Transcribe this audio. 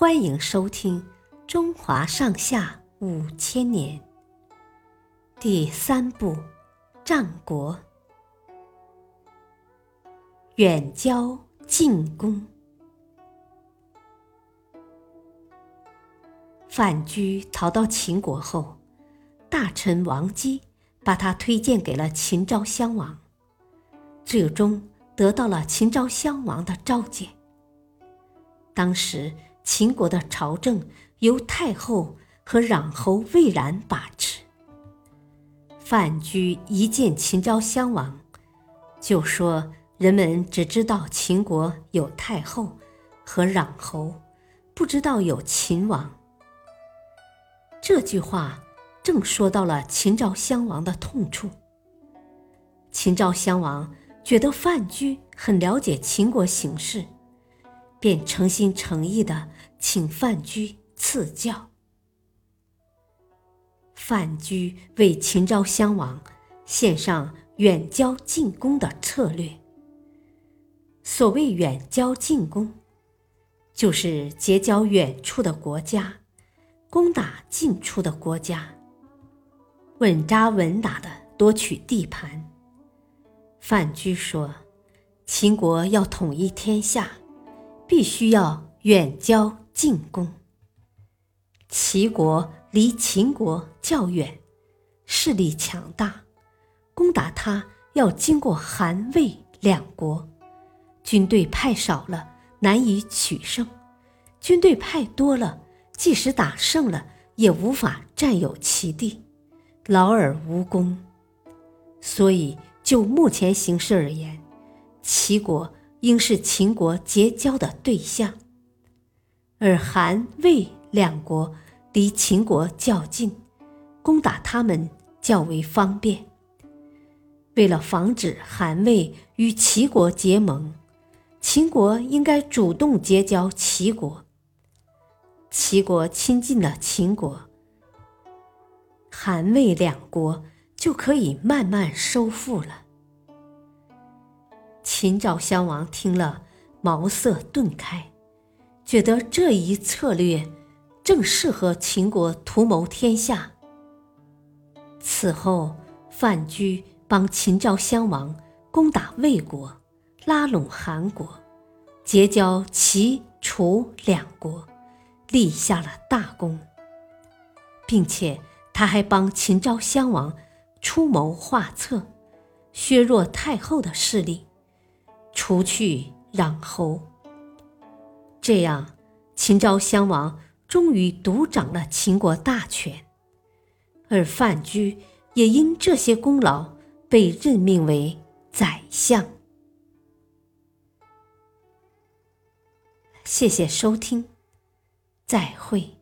欢迎收听《中华上下五千年》第三部《战国》远交近攻。范雎逃到秦国后，大臣王姬把他推荐给了秦昭襄王，最终得到了秦昭襄王的召见。当时。秦国的朝政由太后和攘侯魏冉把持。范雎一见秦昭襄王，就说：“人们只知道秦国有太后和攘侯，不知道有秦王。”这句话正说到了秦昭襄王的痛处。秦昭襄王觉得范雎很了解秦国形势。便诚心诚意的请范雎赐教。范雎为秦昭襄王献上远交近攻的策略。所谓远交近攻，就是结交远处的国家，攻打近处的国家，稳扎稳打的夺取地盘。范雎说：“秦国要统一天下。”必须要远交近攻。齐国离秦国较远，势力强大，攻打他要经过韩魏两国，军队派少了难以取胜，军队派多了，即使打胜了也无法占有其地，劳而无功。所以就目前形势而言，齐国。应是秦国结交的对象，而韩魏两国离秦国较近，攻打他们较为方便。为了防止韩魏与齐国结盟，秦国应该主动结交齐国。齐国亲近了秦国，韩魏两国就可以慢慢收复了。秦昭襄王听了，茅塞顿开，觉得这一策略正适合秦国图谋天下。此后，范雎帮秦昭襄王攻打魏国，拉拢韩国，结交齐、楚两国，立下了大功，并且他还帮秦昭襄王出谋划策，削弱太后的势力。除去攘侯，这样秦昭襄王终于独掌了秦国大权，而范雎也因这些功劳被任命为宰相。谢谢收听，再会。